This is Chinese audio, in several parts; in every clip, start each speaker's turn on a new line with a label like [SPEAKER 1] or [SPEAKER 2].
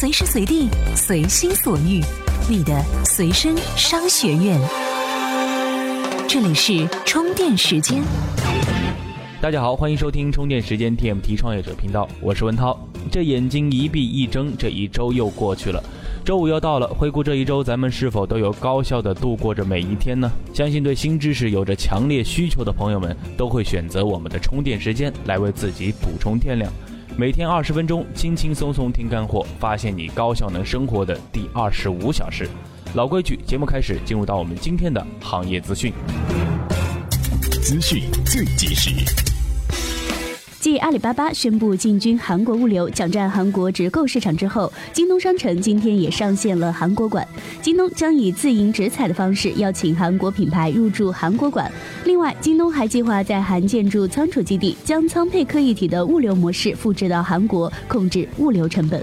[SPEAKER 1] 随时随地，随心所欲，你的随身商学院。这里是充电时间。
[SPEAKER 2] 大家好，欢迎收听充电时间 TMT 创业者频道，我是文涛。这眼睛一闭一睁，这一周又过去了，周五又到了。回顾这一周，咱们是否都有高效的度过着每一天呢？相信对新知识有着强烈需求的朋友们，都会选择我们的充电时间来为自己补充电量。每天二十分钟，轻轻松松听干货，发现你高效能生活的第二十五小时。老规矩，节目开始，进入到我们今天的行业资讯。
[SPEAKER 3] 资讯最及时。
[SPEAKER 4] 继阿里巴巴宣布进军韩国物流、抢占韩国直购市场之后，京东商城今天也上线了韩国馆。京东将以自营直采的方式邀请韩国品牌入驻韩国馆。另外，京东还计划在韩建筑仓储基地，将仓配客一体的物流模式复制到韩国，控制物流成本。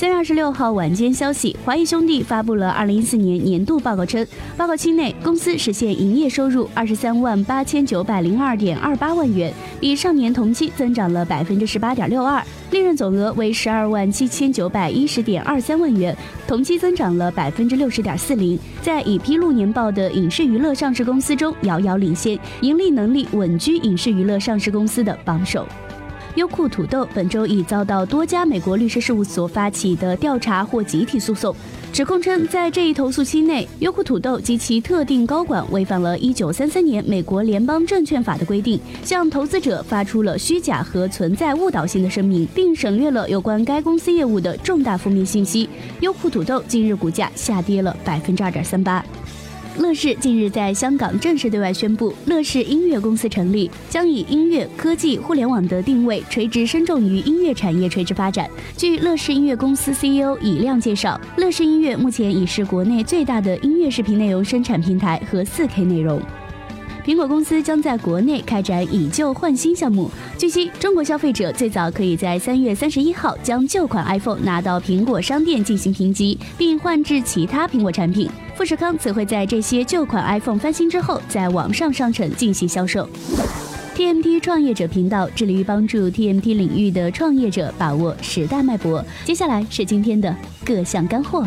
[SPEAKER 4] 三月二十六号晚间消息，华谊兄弟发布了二零一四年年度报告称，报告期内公司实现营业收入二十三万八千九百零二点二八万元，比上年同期增长了百分之十八点六二，利润总额为十二万七千九百一十点二三万元，同期增长了百分之六十点四零，在已披露年报的影视娱乐上市公司中遥遥领先，盈利能力稳居影视娱乐上市公司的榜首。优酷土豆本周已遭到多家美国律师事务所发起的调查或集体诉讼，指控称，在这一投诉期内，优酷土豆及其特定高管违反了1933年美国联邦证券法的规定，向投资者发出了虚假和存在误导性的声明，并省略了有关该公司业务的重大负面信息。优酷土豆近日股价下跌了百分之二点三八。乐视近日在香港正式对外宣布，乐视音乐公司成立，将以音乐、科技、互联网的定位，垂直深重于音乐产业垂直发展。据乐视音乐公司 CEO 尹亮介绍，乐视音乐目前已是国内最大的音乐视频内容生产平台和 4K 内容。苹果公司将在国内开展以旧换新项目。据悉，中国消费者最早可以在三月三十一号将旧款 iPhone 拿到苹果商店进行评级，并换至其他苹果产品。富士康则会在这些旧款 iPhone 翻新之后，在网上商城进行销售。TMT 创业者频道致力于帮助 TMT 领域的创业者把握时代脉搏。接下来是今天的各项干货。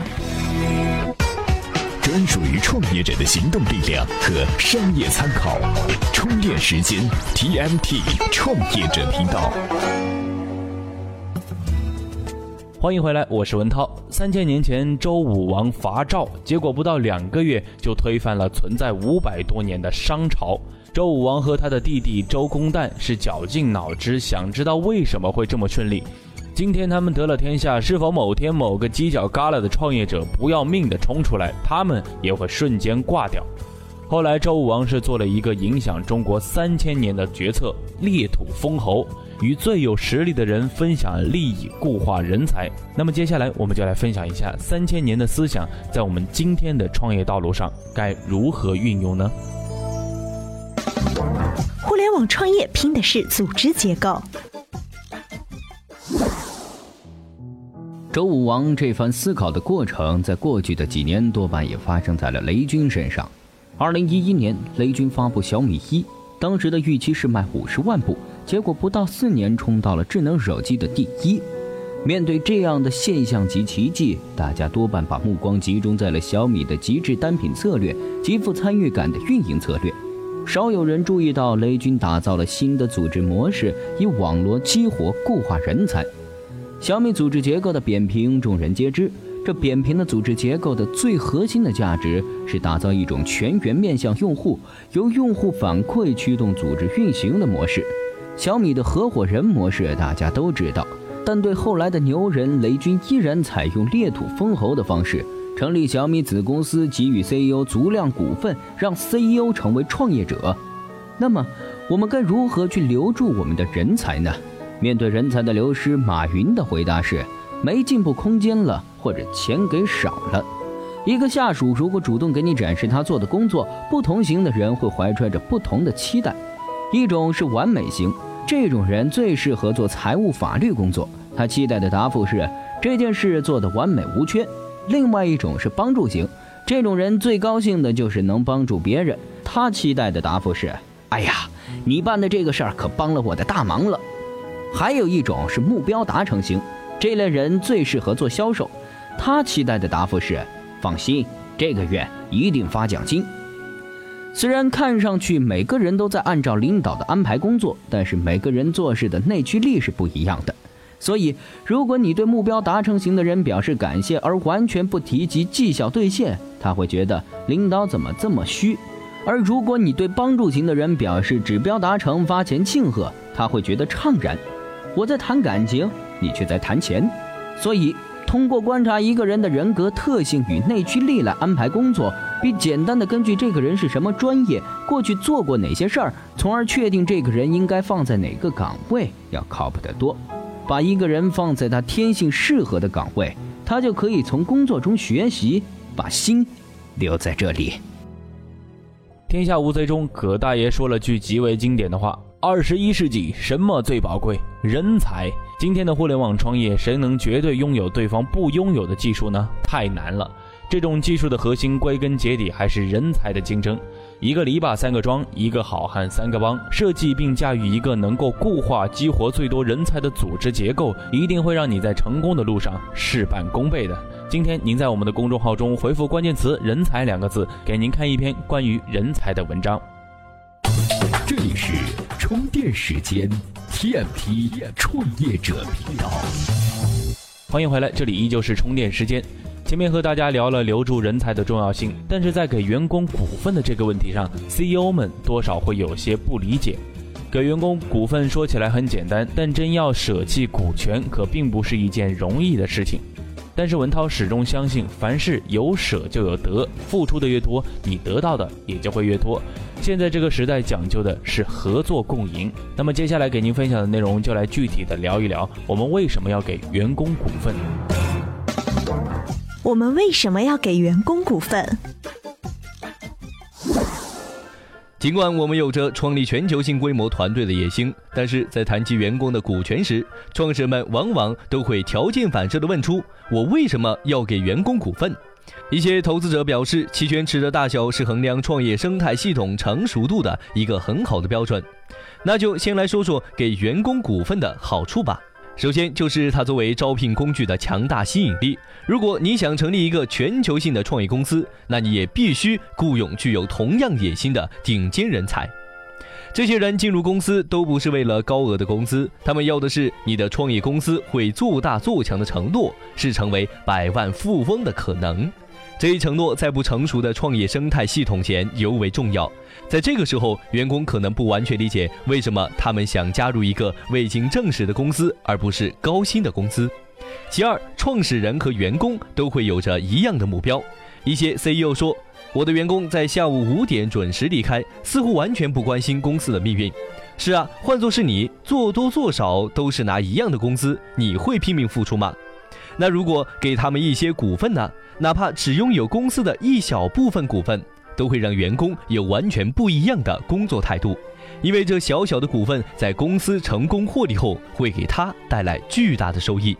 [SPEAKER 3] 专属于创业者的行动力量和商业参考，充电时间 TMT 创业者频道。
[SPEAKER 2] 欢迎回来，我是文涛。三千年前，周武王伐赵，结果不到两个月就推翻了存在五百多年的商朝。周武王和他的弟弟周公旦是绞尽脑汁，想知道为什么会这么顺利。今天他们得了天下，是否某天某个犄角旮旯的创业者不要命的冲出来，他们也会瞬间挂掉？后来周武王是做了一个影响中国三千年的决策——裂土封侯，与最有实力的人分享利益，固化人才。那么接下来我们就来分享一下三千年的思想，在我们今天的创业道路上该如何运用呢？
[SPEAKER 5] 互联网创业拼的是组织结构。
[SPEAKER 6] 周武王这番思考的过程，在过去的几年多半也发生在了雷军身上。二零一一年，雷军发布小米一，当时的预期是卖五十万部，结果不到四年冲到了智能手机的第一。面对这样的现象级奇迹，大家多半把目光集中在了小米的极致单品策略、极富参与感的运营策略，少有人注意到雷军打造了新的组织模式，以网络激活、固化人才。小米组织结构的扁平，众人皆知。这扁平的组织结构的最核心的价值是打造一种全员面向用户、由用户反馈驱动组织运行的模式。小米的合伙人模式大家都知道，但对后来的牛人雷军依然采用裂土封侯的方式，成立小米子公司，给予 CEO 足量股份，让 CEO 成为创业者。那么，我们该如何去留住我们的人才呢？面对人才的流失，马云的回答是：没进步空间了，或者钱给少了。一个下属如果主动给你展示他做的工作，不同型的人会怀揣着不同的期待。一种是完美型，这种人最适合做财务、法律工作，他期待的答复是这件事做得完美无缺。另外一种是帮助型，这种人最高兴的就是能帮助别人，他期待的答复是：哎呀，你办的这个事儿可帮了我的大忙了。还有一种是目标达成型，这类人最适合做销售。他期待的答复是：放心，这个月一定发奖金。虽然看上去每个人都在按照领导的安排工作，但是每个人做事的内驱力是不一样的。所以，如果你对目标达成型的人表示感谢，而完全不提及绩效兑现，他会觉得领导怎么这么虚；而如果你对帮助型的人表示指标达成发钱庆贺，他会觉得怅然。我在谈感情，你却在谈钱。所以，通过观察一个人的人格特性与内驱力来安排工作，比简单的根据这个人是什么专业、过去做过哪些事儿，从而确定这个人应该放在哪个岗位要靠谱得多。把一个人放在他天性适合的岗位，他就可以从工作中学习，把心留在这里。
[SPEAKER 2] 天下无贼中，葛大爷说了句极为经典的话：“二十一世纪什么最宝贵？人才。今天的互联网创业，谁能绝对拥有对方不拥有的技术呢？太难了。这种技术的核心，归根结底还是人才的竞争。”一个篱笆三个桩，一个好汉三个帮。设计并驾驭一个能够固化激活最多人才的组织结构，一定会让你在成功的路上事半功倍的。今天您在我们的公众号中回复关键词“人才”两个字，给您看一篇关于人才的文章。
[SPEAKER 3] 这里是时间，TMT 创业者频道。
[SPEAKER 2] 欢迎回来，这里依旧是充电时间。前面和大家聊了留住人才的重要性，但是在给员工股份的这个问题上，CEO 们多少会有些不理解。给员工股份说起来很简单，但真要舍弃股权，可并不是一件容易的事情。但是文涛始终相信，凡事有舍就有得，付出的越多，你得到的也就会越多。现在这个时代讲究的是合作共赢。那么接下来给您分享的内容，就来具体的聊一聊，我们为什么要给员工股份。
[SPEAKER 5] 我们为什么要给员工股份？
[SPEAKER 7] 尽管我们有着创立全球性规模团队的野心，但是在谈及员工的股权时，创始人们往往都会条件反射地问出：“我为什么要给员工股份？”一些投资者表示，期权池的大小是衡量创业生态系统成熟度的一个很好的标准。那就先来说说给员工股份的好处吧。首先就是它作为招聘工具的强大吸引力。如果你想成立一个全球性的创业公司，那你也必须雇佣具有同样野心的顶尖人才。这些人进入公司都不是为了高额的工资，他们要的是你的创业公司会做大做强的承诺，是成为百万富翁的可能。这一承诺在不成熟的创业生态系统前尤为重要。在这个时候，员工可能不完全理解为什么他们想加入一个未经证实的公司，而不是高薪的公司。其二，创始人和员工都会有着一样的目标。一些 CEO 说：“我的员工在下午五点准时离开，似乎完全不关心公司的命运。”是啊，换作是你，做多做少都是拿一样的工资，你会拼命付出吗？那如果给他们一些股份呢？哪怕只拥有公司的一小部分股份，都会让员工有完全不一样的工作态度，因为这小小的股份在公司成功获利后，会给他带来巨大的收益。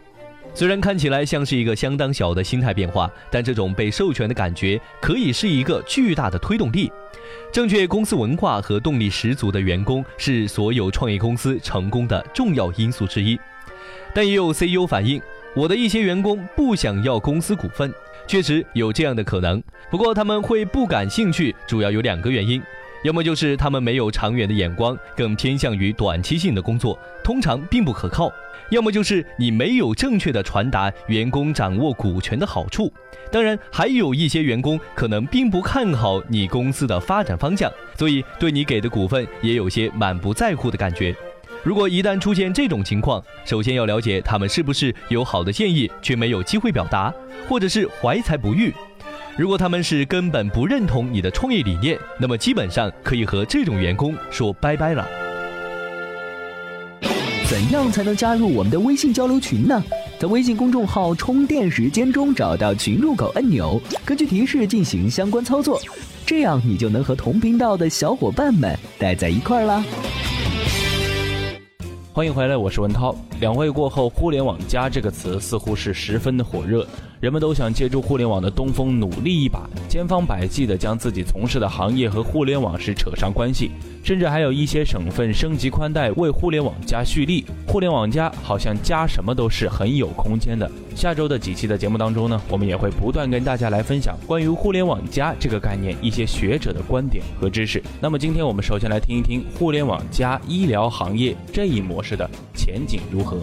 [SPEAKER 7] 虽然看起来像是一个相当小的心态变化，但这种被授权的感觉可以是一个巨大的推动力。正确公司文化和动力十足的员工是所有创业公司成功的重要因素之一。但也有 CEO 反映，我的一些员工不想要公司股份。确实有这样的可能，不过他们会不感兴趣，主要有两个原因：要么就是他们没有长远的眼光，更偏向于短期性的工作，通常并不可靠；要么就是你没有正确的传达员工掌握股权的好处。当然，还有一些员工可能并不看好你公司的发展方向，所以对你给的股份也有些满不在乎的感觉。如果一旦出现这种情况，首先要了解他们是不是有好的建议却没有机会表达，或者是怀才不遇。如果他们是根本不认同你的创业理念，那么基本上可以和这种员工说拜拜了。
[SPEAKER 6] 怎样才能加入我们的微信交流群呢？在微信公众号“充电时间”中找到群入口按钮，根据提示进行相关操作，这样你就能和同频道的小伙伴们待在一块儿啦。
[SPEAKER 2] 欢迎回来，我是文涛。两会过后，“互联网加”这个词似乎是十分的火热。人们都想借助互联网的东风努力一把，千方百计地将自己从事的行业和互联网是扯上关系，甚至还有一些省份升级宽带，为互联网加蓄力。互联网加好像加什么都是很有空间的。下周的几期的节目当中呢，我们也会不断跟大家来分享关于互联网加这个概念一些学者的观点和知识。那么今天我们首先来听一听互联网加医疗行业这一模式的前景如何。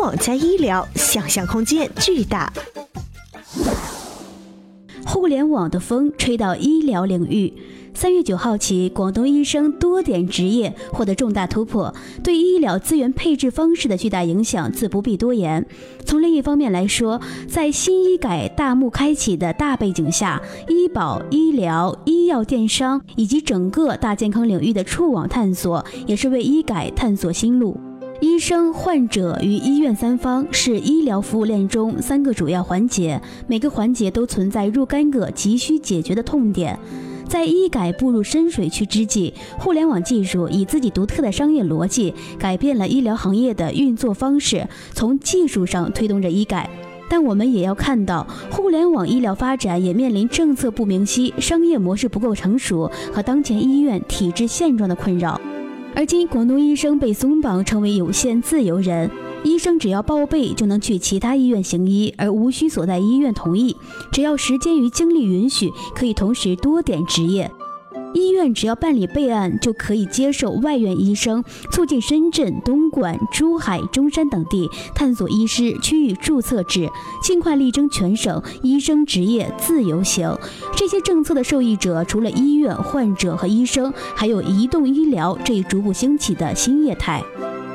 [SPEAKER 5] 网加医疗，想象空间巨大。
[SPEAKER 8] 互联网的风吹到医疗领域。三月九号起，广东医生多点执业获得重大突破，对医疗资源配置方式的巨大影响自不必多言。从另一方面来说，在新医改大幕开启的大背景下，医保、医疗、医药、电商以及整个大健康领域的触网探索，也是为医改探索新路。医生、患者与医院三方是医疗服务链中三个主要环节，每个环节都存在若干个急需解决的痛点。在医改步入深水区之际，互联网技术以自己独特的商业逻辑改变了医疗行业的运作方式，从技术上推动着医改。但我们也要看到，互联网医疗发展也面临政策不明晰、商业模式不够成熟和当前医院体制现状的困扰。而今，广东医生被松绑成为有限自由人。医生只要报备就能去其他医院行医，而无需所在医院同意。只要时间与精力允许，可以同时多点执业。医院只要办理备案，就可以接受外院医生，促进深圳、东莞、珠海、中山等地探索医师区域注册制，尽快力争全省医生执业自由行。这些政策的受益者，除了医院、患者和医生，还有移动医疗这一逐步兴起的新业态。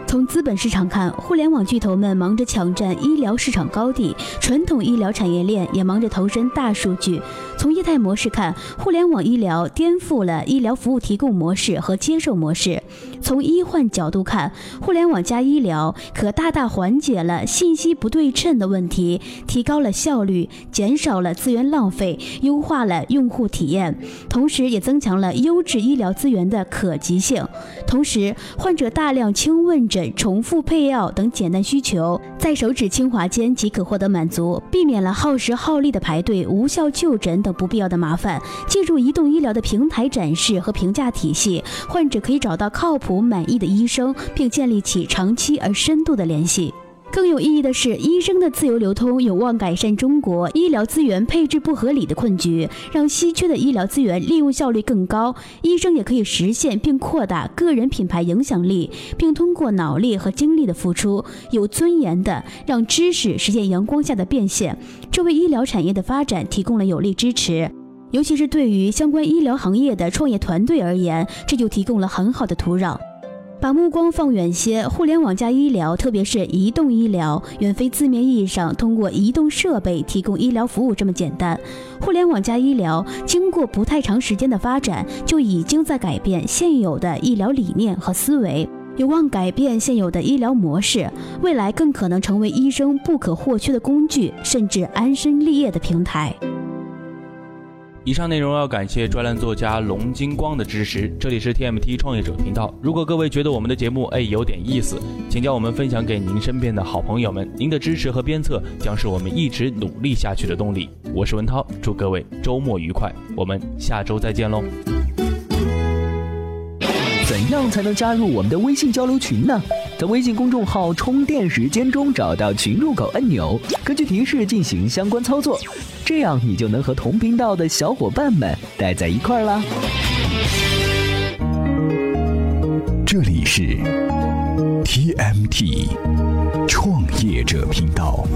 [SPEAKER 8] 从资本市场看，互联网巨头们忙着抢占医疗市场高地，传统医疗产业链也忙着投身大数据。从业态模式看，互联网医疗颠覆了医疗服务提供模式和接受模式。从医患角度看，互联网加医疗可大大缓解了信息不对称的问题，提高了效率，减少了资源浪费，优化了用户体验，同时也增强了优质医疗资源的可及性。同时，患者大量轻问诊、诊重复配药等简单需求，在手指轻滑间即可获得满足，避免了耗时耗力的排队、无效就诊等不必要的麻烦。借助移动医疗的平台展示和评价体系，患者可以找到靠谱、满意的医生，并建立起长期而深度的联系。更有意义的是，医生的自由流通有望改善中国医疗资源配置不合理的困局，让稀缺的医疗资源利用效率更高。医生也可以实现并扩大个人品牌影响力，并通过脑力和精力的付出，有尊严的让知识实现阳光下的变现。这为医疗产业的发展提供了有力支持，尤其是对于相关医疗行业的创业团队而言，这就提供了很好的土壤。把目光放远些，互联网加医疗，特别是移动医疗，远非字面意义上通过移动设备提供医疗服务这么简单。互联网加医疗，经过不太长时间的发展，就已经在改变现有的医疗理念和思维，有望改变现有的医疗模式，未来更可能成为医生不可或缺的工具，甚至安身立业的平台。
[SPEAKER 2] 以上内容要感谢专栏作家龙金光的支持。这里是 TMT 创业者频道。如果各位觉得我们的节目哎有点意思，请将我们分享给您身边的好朋友们。您的支持和鞭策将是我们一直努力下去的动力。我是文涛，祝各位周末愉快，我们下周再见喽。
[SPEAKER 3] 怎样才能加入我们的微信交流群呢？在微信公众号“充电时间”中找到群入口按钮，根据提示进行相关操作，这样你就能和同频道的小伙伴们待在一块儿啦。
[SPEAKER 9] 这里是 TMT 创业者频道。